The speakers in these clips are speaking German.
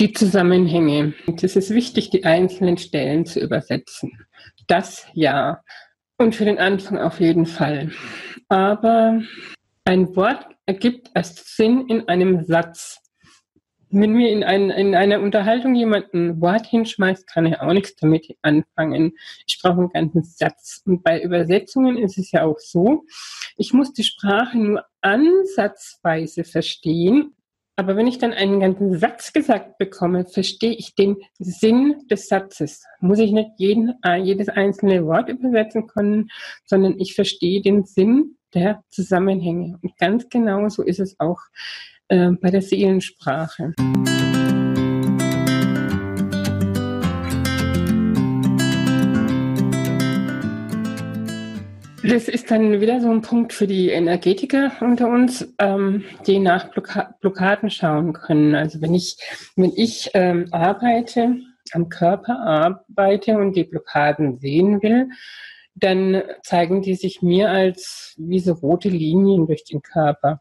Die Zusammenhänge. Es ist wichtig, die einzelnen Stellen zu übersetzen. Das ja. Und für den Anfang auf jeden Fall. Aber ein Wort ergibt erst Sinn in einem Satz. Wenn mir in, ein, in einer Unterhaltung jemand ein Wort hinschmeißt, kann er auch nichts damit anfangen. Ich brauche einen ganzen Satz. Und bei Übersetzungen ist es ja auch so, ich muss die Sprache nur ansatzweise verstehen. Aber wenn ich dann einen ganzen Satz gesagt bekomme, verstehe ich den Sinn des Satzes. Muss ich nicht jeden, äh, jedes einzelne Wort übersetzen können, sondern ich verstehe den Sinn der Zusammenhänge. Und ganz genau so ist es auch äh, bei der Seelensprache. Das ist dann wieder so ein Punkt für die Energetiker unter uns, ähm, die nach Blocka Blockaden schauen können. Also wenn ich, wenn ich ähm, arbeite, am Körper arbeite und die Blockaden sehen will, dann zeigen die sich mir als wie so rote Linien durch den Körper.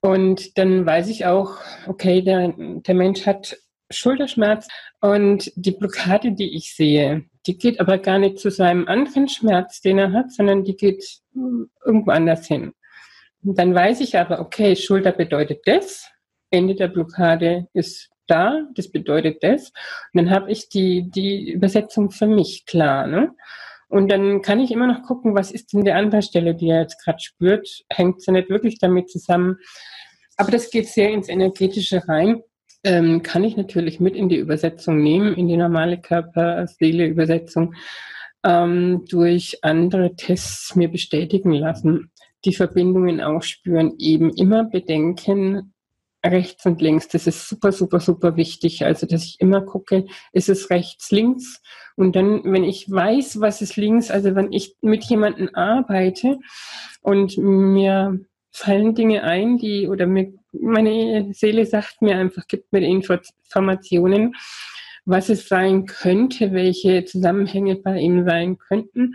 Und dann weiß ich auch, okay, der, der Mensch hat Schulterschmerz und die Blockade, die ich sehe, die geht aber gar nicht zu seinem anderen Schmerz, den er hat, sondern die geht irgendwo anders hin. Und dann weiß ich aber, okay, Schulter bedeutet das, Ende der Blockade ist da, das bedeutet das. Und dann habe ich die, die Übersetzung für mich klar. Ne? Und dann kann ich immer noch gucken, was ist denn der andere Stelle, die er jetzt gerade spürt. Hängt sie nicht wirklich damit zusammen. Aber das geht sehr ins Energetische rein. Ähm, kann ich natürlich mit in die Übersetzung nehmen, in die normale Körper-Seele-Übersetzung, ähm, durch andere Tests mir bestätigen lassen. Die Verbindungen auch spüren, eben immer bedenken, rechts und links. Das ist super, super, super wichtig. Also, dass ich immer gucke, ist es rechts, links? Und dann, wenn ich weiß, was ist links, also wenn ich mit jemandem arbeite und mir fallen Dinge ein, die, oder mir, meine Seele sagt mir einfach, gibt mir Informationen, was es sein könnte, welche Zusammenhänge bei ihm sein könnten,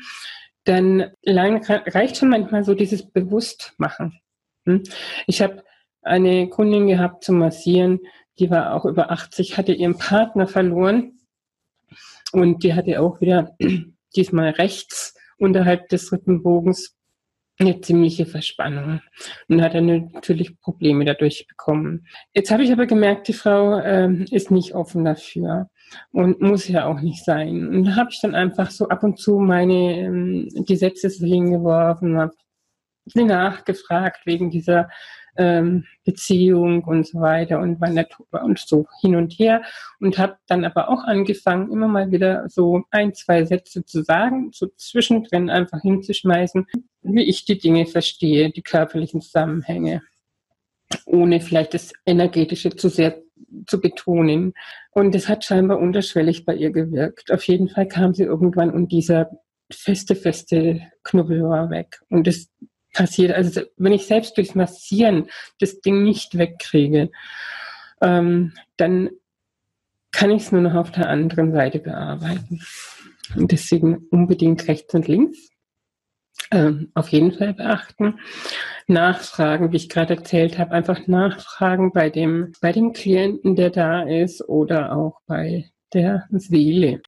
dann reicht schon manchmal so dieses Bewusstmachen. Hm? Ich habe eine Kundin gehabt zum Massieren, die war auch über 80, hatte ihren Partner verloren und die hatte auch wieder diesmal rechts unterhalb des Rippenbogens eine ziemliche Verspannung und hat dann natürlich Probleme dadurch bekommen. Jetzt habe ich aber gemerkt, die Frau äh, ist nicht offen dafür und muss ja auch nicht sein. Und da habe ich dann einfach so ab und zu meine ähm, Gesetze hingeworfen, habe nachgefragt wegen dieser ähm, Beziehung und so weiter und war nett und so hin und her und habe dann aber auch angefangen, immer mal wieder so ein, zwei Sätze zu sagen, so zwischendrin einfach hinzuschmeißen, wie ich die Dinge verstehe, die körperlichen Zusammenhänge, ohne vielleicht das Energetische zu sehr zu betonen. Und es hat scheinbar unterschwellig bei ihr gewirkt. Auf jeden Fall kam sie irgendwann und dieser feste, feste Knubbel war weg. Und das passiert. Also wenn ich selbst durchs Massieren das Ding nicht wegkriege, ähm, dann kann ich es nur noch auf der anderen Seite bearbeiten. Und deswegen unbedingt rechts und links. Ähm, auf jeden Fall beachten. Nachfragen, wie ich gerade erzählt habe, einfach nachfragen bei dem, bei dem Klienten, der da ist oder auch bei der Seele.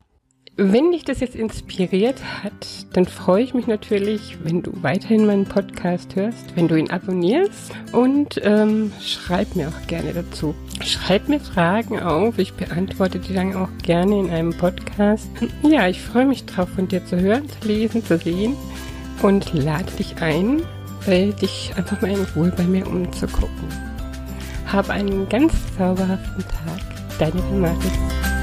Wenn dich das jetzt inspiriert hat, dann freue ich mich natürlich, wenn du weiterhin meinen Podcast hörst, wenn du ihn abonnierst und ähm, schreib mir auch gerne dazu. Schreib mir Fragen auf, ich beantworte die dann auch gerne in einem Podcast. Ja, ich freue mich drauf, von dir zu hören, zu lesen, zu sehen und lade dich ein, dich einfach mal in Ruhe bei mir umzugucken. Hab einen ganz zauberhaften Tag. Deine Renate.